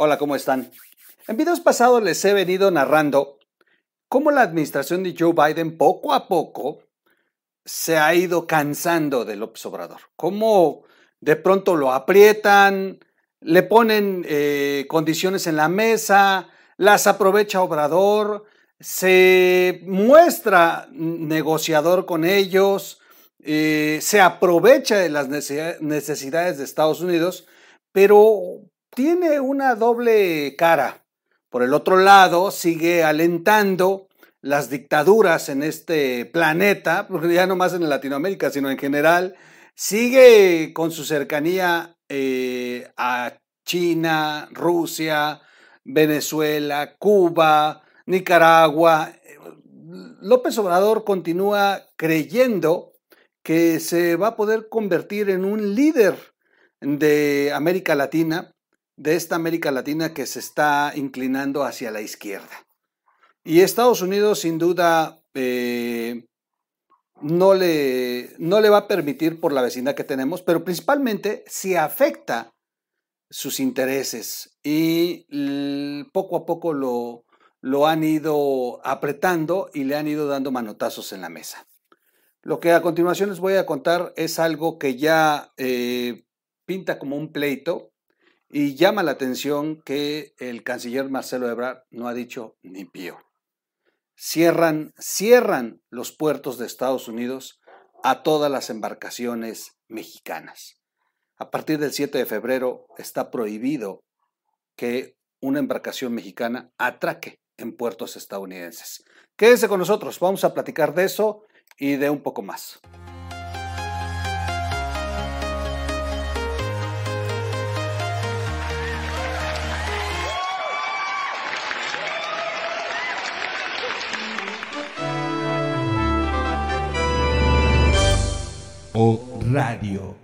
Hola, ¿cómo están? En videos pasados les he venido narrando cómo la administración de Joe Biden poco a poco se ha ido cansando del López Obrador. Cómo de pronto lo aprietan, le ponen eh, condiciones en la mesa, las aprovecha Obrador, se muestra negociador con ellos, eh, se aprovecha de las necesidades de Estados Unidos, pero tiene una doble cara. Por el otro lado, sigue alentando las dictaduras en este planeta, ya no más en Latinoamérica, sino en general, sigue con su cercanía eh, a China, Rusia, Venezuela, Cuba, Nicaragua. López Obrador continúa creyendo que se va a poder convertir en un líder de América Latina de esta América Latina que se está inclinando hacia la izquierda. Y Estados Unidos sin duda eh, no, le, no le va a permitir por la vecindad que tenemos, pero principalmente si afecta sus intereses y poco a poco lo, lo han ido apretando y le han ido dando manotazos en la mesa. Lo que a continuación les voy a contar es algo que ya eh, pinta como un pleito y llama la atención que el canciller Marcelo Ebrard no ha dicho ni pío. Cierran, cierran los puertos de Estados Unidos a todas las embarcaciones mexicanas. A partir del 7 de febrero está prohibido que una embarcación mexicana atraque en puertos estadounidenses. Quédese con nosotros, vamos a platicar de eso y de un poco más. Radio.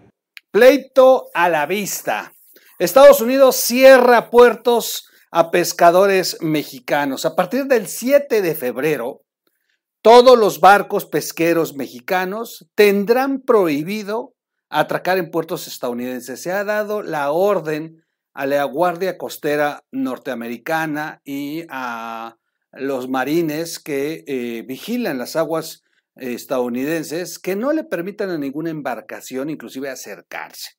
Pleito a la vista. Estados Unidos cierra puertos a pescadores mexicanos. A partir del 7 de febrero, todos los barcos pesqueros mexicanos tendrán prohibido atracar en puertos estadounidenses. Se ha dado la orden a la Guardia Costera norteamericana y a los marines que eh, vigilan las aguas estadounidenses que no le permitan a ninguna embarcación inclusive acercarse.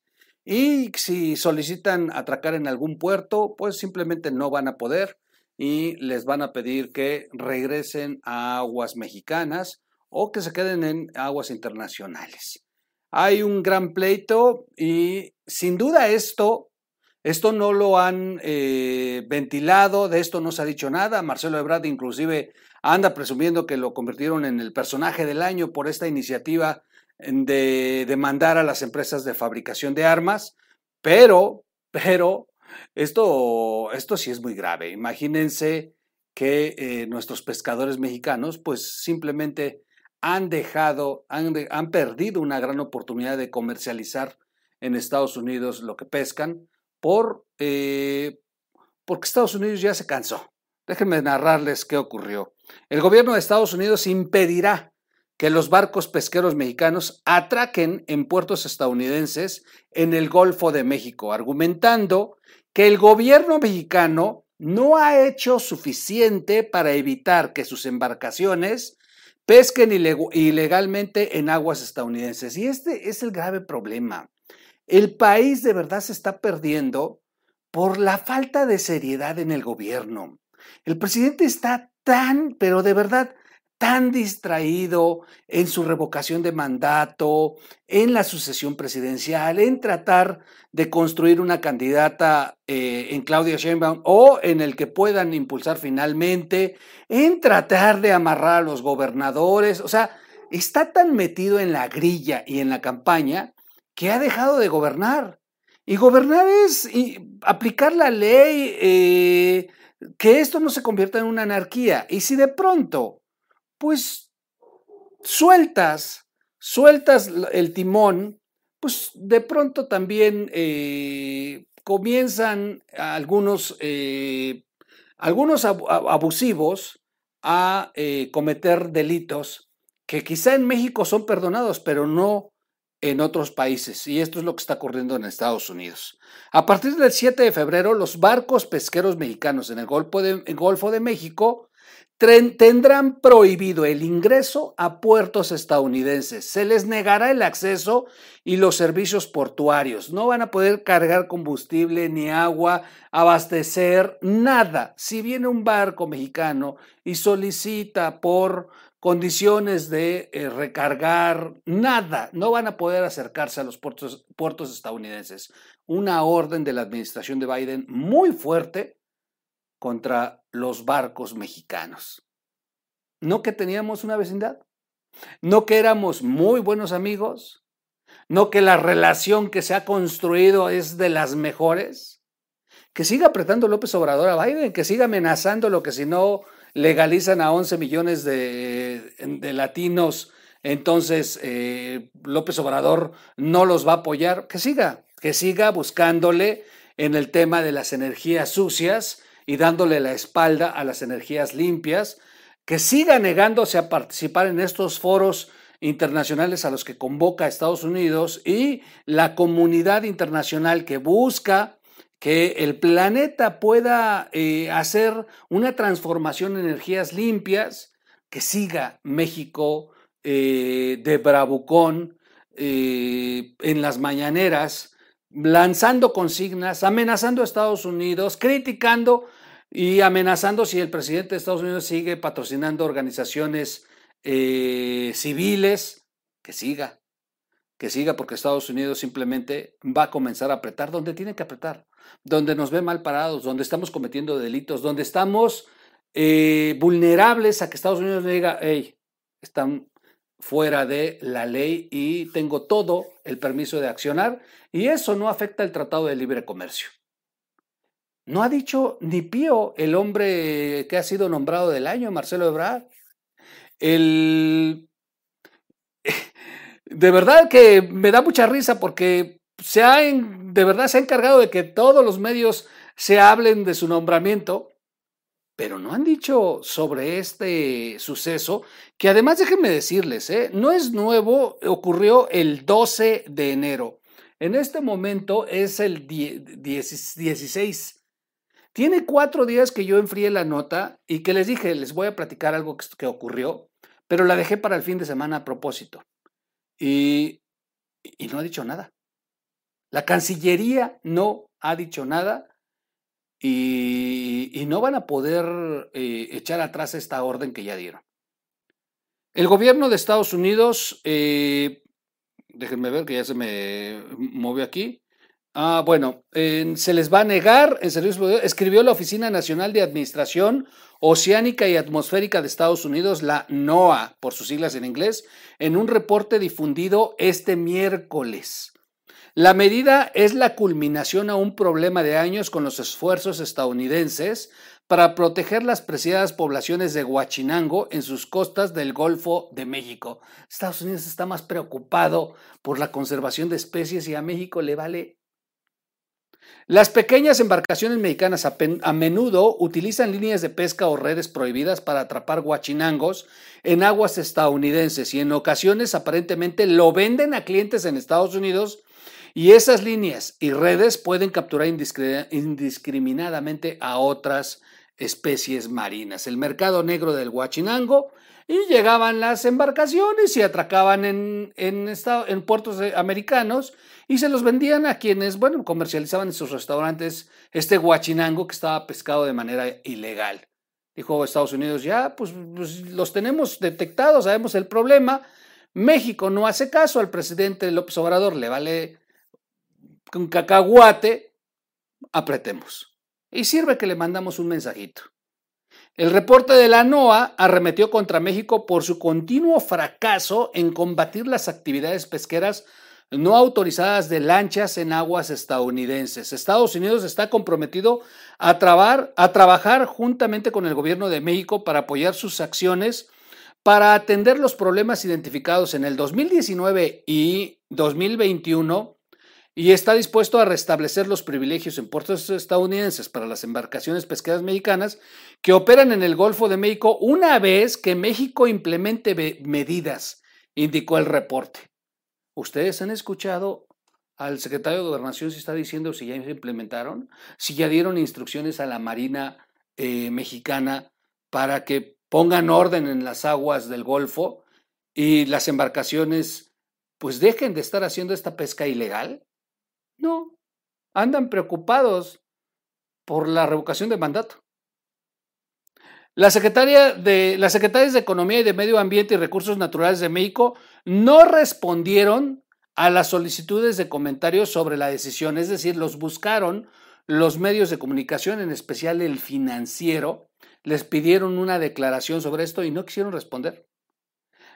Y si solicitan atracar en algún puerto, pues simplemente no van a poder y les van a pedir que regresen a aguas mexicanas o que se queden en aguas internacionales. Hay un gran pleito y sin duda esto, esto no lo han eh, ventilado, de esto no se ha dicho nada. Marcelo Ebrard inclusive anda presumiendo que lo convirtieron en el personaje del año por esta iniciativa de demandar a las empresas de fabricación de armas, pero, pero, esto, esto sí es muy grave. Imagínense que eh, nuestros pescadores mexicanos pues simplemente han dejado, han, han perdido una gran oportunidad de comercializar en Estados Unidos lo que pescan por, eh, porque Estados Unidos ya se cansó. Déjenme narrarles qué ocurrió. El gobierno de Estados Unidos impedirá que los barcos pesqueros mexicanos atraquen en puertos estadounidenses en el Golfo de México, argumentando que el gobierno mexicano no ha hecho suficiente para evitar que sus embarcaciones pesquen ilegalmente en aguas estadounidenses. Y este es el grave problema. El país de verdad se está perdiendo por la falta de seriedad en el gobierno. El presidente está tan, pero de verdad, tan distraído en su revocación de mandato, en la sucesión presidencial, en tratar de construir una candidata eh, en Claudia Sheinbaum o en el que puedan impulsar finalmente, en tratar de amarrar a los gobernadores, o sea, está tan metido en la grilla y en la campaña que ha dejado de gobernar. Y gobernar es aplicar la ley, eh, que esto no se convierta en una anarquía. Y si de pronto, pues, sueltas, sueltas el timón, pues de pronto también eh, comienzan algunos, eh, algunos abusivos a eh, cometer delitos que quizá en México son perdonados, pero no en otros países y esto es lo que está ocurriendo en Estados Unidos. A partir del 7 de febrero, los barcos pesqueros mexicanos en el Golfo de, el Golfo de México tendrán prohibido el ingreso a puertos estadounidenses. Se les negará el acceso y los servicios portuarios. No van a poder cargar combustible ni agua, abastecer, nada. Si viene un barco mexicano y solicita por condiciones de eh, recargar, nada, no van a poder acercarse a los puertos, puertos estadounidenses. Una orden de la administración de Biden muy fuerte contra los barcos mexicanos. No que teníamos una vecindad, no que éramos muy buenos amigos, no que la relación que se ha construido es de las mejores. Que siga apretando López Obrador a Biden, que siga amenazando lo que si no legalizan a 11 millones de, latinos, entonces eh, López Obrador no los va a apoyar. Que siga, que siga buscándole en el tema de las energías sucias y dándole la espalda a las energías limpias, que siga negándose a participar en estos foros internacionales a los que convoca Estados Unidos y la comunidad internacional que busca que el planeta pueda eh, hacer una transformación en energías limpias, que siga México eh, de bravucón eh, en las mañaneras, lanzando consignas, amenazando a Estados Unidos, criticando y amenazando si el presidente de Estados Unidos sigue patrocinando organizaciones eh, civiles, que siga, que siga porque Estados Unidos simplemente va a comenzar a apretar donde tiene que apretar, donde nos ve mal parados, donde estamos cometiendo delitos, donde estamos eh, vulnerables a que Estados Unidos diga, hey, están fuera de la ley y tengo todo el permiso de accionar y eso no afecta el Tratado de Libre Comercio. No ha dicho ni pío el hombre que ha sido nombrado del año, Marcelo Ebrard. El... De verdad que me da mucha risa porque se ha, de verdad se ha encargado de que todos los medios se hablen de su nombramiento, pero no han dicho sobre este suceso, que además déjenme decirles, ¿eh? no es nuevo, ocurrió el 12 de enero. En este momento es el 16 tiene cuatro días que yo enfrié la nota y que les dije, les voy a platicar algo que, ocurrió, pero la dejé para el fin de semana a propósito. Y, y no ha dicho nada. La Cancillería no ha dicho nada y, y no van a poder eh, echar atrás esta orden que ya dieron. El gobierno de Estados Unidos, eh, déjenme ver que ya se me movió aquí, Ah, bueno, se les va a negar en servicio escribió la Oficina Nacional de Administración Oceánica y Atmosférica de Estados Unidos, la NOAA, por sus siglas en inglés, en un reporte difundido este miércoles. La medida es la culminación a un problema de años con los esfuerzos estadounidenses para proteger las preciadas poblaciones de Huachinango en sus costas del Golfo de México. Estados Unidos está más preocupado por la conservación de especies y a México le vale las pequeñas embarcaciones mexicanas a, menudo utilizan líneas de pesca o redes prohibidas para atrapar guachinangos en aguas estadounidenses y en ocasiones aparentemente lo venden a clientes en Estados Unidos y esas líneas y redes pueden capturar indiscriminadamente a otras especies marinas. El mercado negro del guachinango y llegaban las embarcaciones y atracaban en, en, en puertos americanos y se los vendían a quienes, bueno, comercializaban en sus restaurantes este guachinango que estaba pescado de manera ilegal. Dijo Estados Unidos, ya, pues, pues los tenemos detectados, sabemos el problema. México no hace caso al presidente López Obrador, le vale un cacahuate, apretemos. Y sirve que le mandamos un mensajito. El reporte de la NOAA arremetió contra México por su continuo fracaso en combatir las actividades pesqueras no autorizadas de lanchas en aguas estadounidenses. Estados Unidos está comprometido a, trabajar juntamente con el gobierno de México para apoyar sus acciones para atender los problemas identificados en el 2019 y 2021 y está dispuesto a restablecer los privilegios en puertos estadounidenses para las embarcaciones pesqueras mexicanas que operan en el Golfo de México una vez que México implemente medidas, indicó el reporte. ¿Ustedes han escuchado al secretario de Gobernación si está diciendo si ya implementaron? Si ya dieron instrucciones a la Marina eh, mexicana para que pongan orden en las aguas del Golfo y las embarcaciones pues dejen de estar haciendo esta pesca ilegal? No, andan preocupados por la revocación de mandato. La secretaria de, las secretarias de Economía y de Medio Ambiente y Recursos Naturales de México no respondieron a las solicitudes de comentarios sobre la decisión, es decir, los buscaron los medios de comunicación, en especial el financiero, les pidieron una declaración sobre esto y no quisieron responder.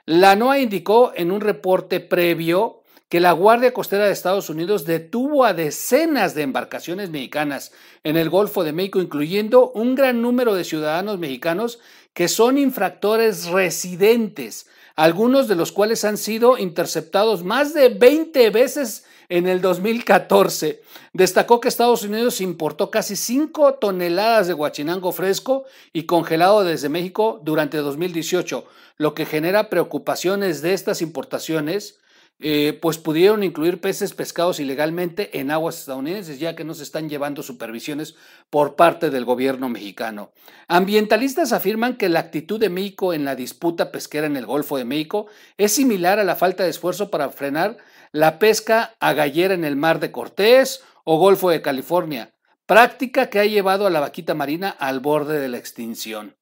La NOAA indicó en un reporte previo que la Guardia Costera de Estados Unidos detuvo a decenas de embarcaciones mexicanas en el Golfo de México, incluyendo un gran número de ciudadanos mexicanos que son infractores residentes, algunos de los cuales han sido interceptados más de 20 veces en el 2014. Destacó que Estados Unidos importó casi 5 toneladas de guachinango fresco y congelado desde México durante 2018, lo que genera preocupaciones de estas importaciones eh, pues pudieron incluir peces pescados ilegalmente en aguas estadounidenses, ya que no se están llevando supervisiones por parte del gobierno mexicano. Ambientalistas afirman que la actitud de México en la disputa pesquera en el Golfo de México es similar a la falta de esfuerzo para frenar la pesca a gallera en el Mar de Cortés o Golfo de California, práctica que ha llevado a la vaquita marina al borde de la extinción.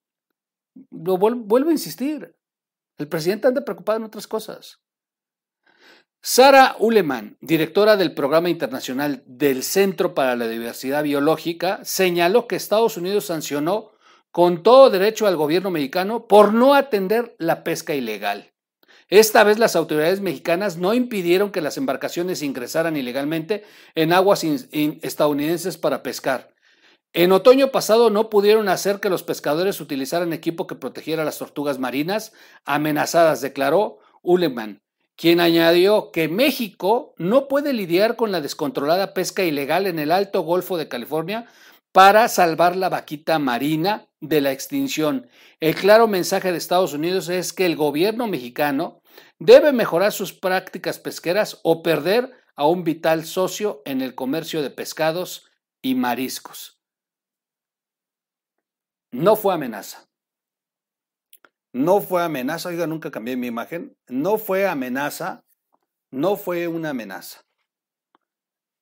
Lo vuelvo a insistir, el presidente anda preocupado en otras cosas. Sara Uleman, directora del Programa Internacional del Centro para la Diversidad Biológica, señaló que Estados Unidos sancionó con todo derecho al gobierno mexicano por no atender la pesca ilegal. Esta vez las autoridades mexicanas no impidieron que las embarcaciones ingresaran ilegalmente en aguas estadounidenses para pescar. En otoño pasado no pudieron hacer que los pescadores utilizaran equipo que protegiera a las tortugas marinas amenazadas, declaró Uleman quien añadió que México no puede lidiar con la descontrolada pesca ilegal en el Alto Golfo de California para salvar la vaquita marina de la extinción. El claro mensaje de Estados Unidos es que el gobierno mexicano debe mejorar sus prácticas pesqueras o perder a un vital socio en el comercio de pescados y mariscos. No fue amenaza. No fue amenaza, oiga, nunca cambié mi imagen. No fue amenaza, no fue una amenaza.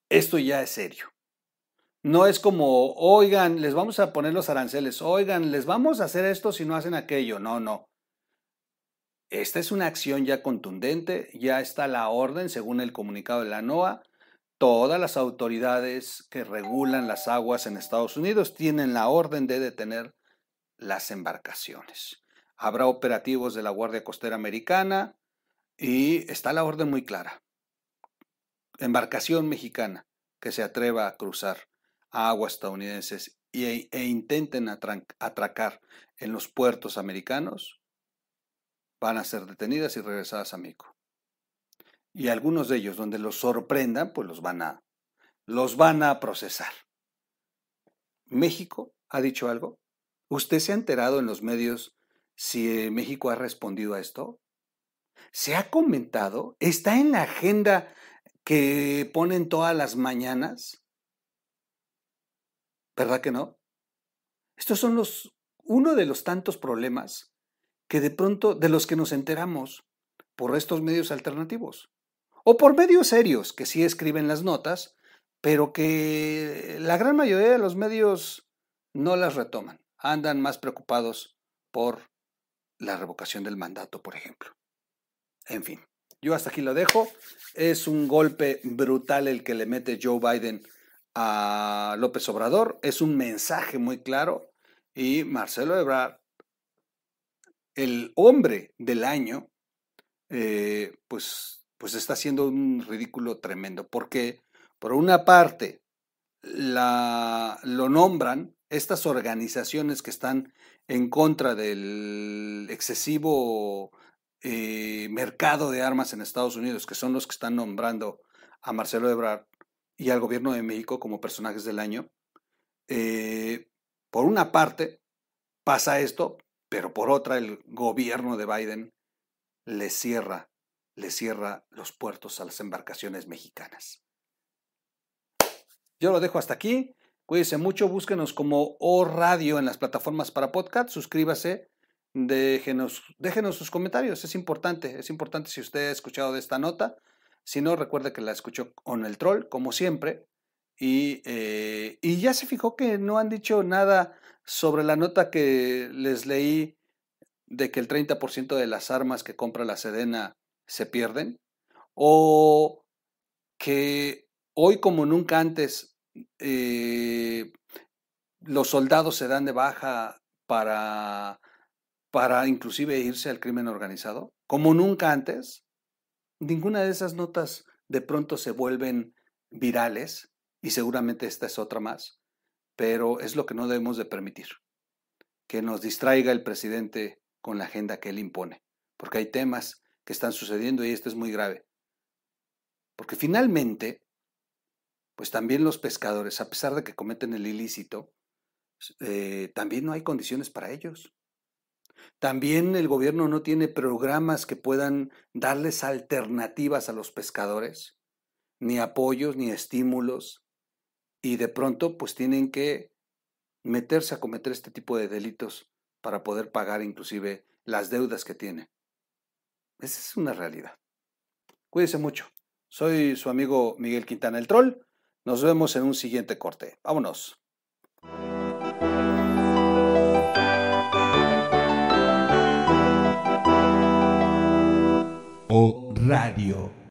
Esto ya es serio. No es como, oigan, les vamos a poner los aranceles, oigan, les vamos a hacer esto si no hacen aquello. No, no. Esta es una acción ya contundente, ya está la orden, según el comunicado de la NOAA. Todas las autoridades que regulan las aguas en Estados Unidos tienen la orden de detener las embarcaciones habrá operativos de la Guardia Costera Americana y está la orden muy clara. Embarcación mexicana que se atreva a cruzar a aguas estadounidenses e, e intenten atracar en los puertos americanos van a ser detenidas y regresadas a México. Y algunos de ellos, donde los sorprendan, pues los van a, los van a procesar. ¿México ha dicho algo? ¿Usted se ha enterado en los medios si México ha respondido a esto? ¿Se ha comentado? ¿Está en la agenda que ponen todas las mañanas? ¿Verdad que no? Estos son los uno de los tantos problemas que de pronto de los que nos enteramos por estos medios alternativos o por medios serios que sí escriben las notas, pero que la gran mayoría de los medios no las retoman, andan más preocupados por la revocación del mandato, por ejemplo. En fin, yo hasta aquí lo dejo. Es un golpe brutal el que le mete Joe Biden a López Obrador. Es un mensaje muy claro. Y Marcelo Ebrard, el hombre del año, eh, pues, pues está haciendo un ridículo tremendo. Porque, por una parte, la, lo nombran estas organizaciones que están en contra del excesivo eh, mercado de armas en Estados Unidos, que son los que están nombrando a Marcelo Ebrard y al gobierno de México como personajes del año, eh, por una parte pasa esto, pero por otra el gobierno de Biden le cierra le cierra los puertos a las embarcaciones mexicanas. Yo lo dejo hasta aquí. Cuídense mucho, búsquenos como O Radio en las plataformas para podcast, suscríbase, déjenos, déjenos sus comentarios, es importante, es importante si usted ha escuchado de esta nota. Si no, recuerde que la escuchó con el troll, como siempre. Y, eh, y ya se fijó que no han dicho nada sobre la nota que les leí de que el 30% de las armas que compra la Sedena se pierden. O que hoy como nunca antes eh, los soldados se dan de baja para, para inclusive irse al crimen organizado, como nunca antes. Ninguna de esas notas de pronto se vuelven virales y seguramente esta es otra más, pero es lo que no debemos de permitir, que nos distraiga el presidente con la agenda que él impone, porque hay temas que están sucediendo y esto es muy grave. Porque finalmente pues también los pescadores, a pesar de que cometen el ilícito, eh, también no hay condiciones para ellos. También el gobierno no tiene programas que puedan darles alternativas a los pescadores, ni apoyos, ni estímulos, y de pronto pues tienen que meterse a cometer este tipo de delitos para poder pagar inclusive las deudas que tienen. Esa es una realidad. Cuídense mucho. Soy su amigo Miguel Quintana el Troll. Nos vemos en un siguiente corte. Vámonos. O Radio.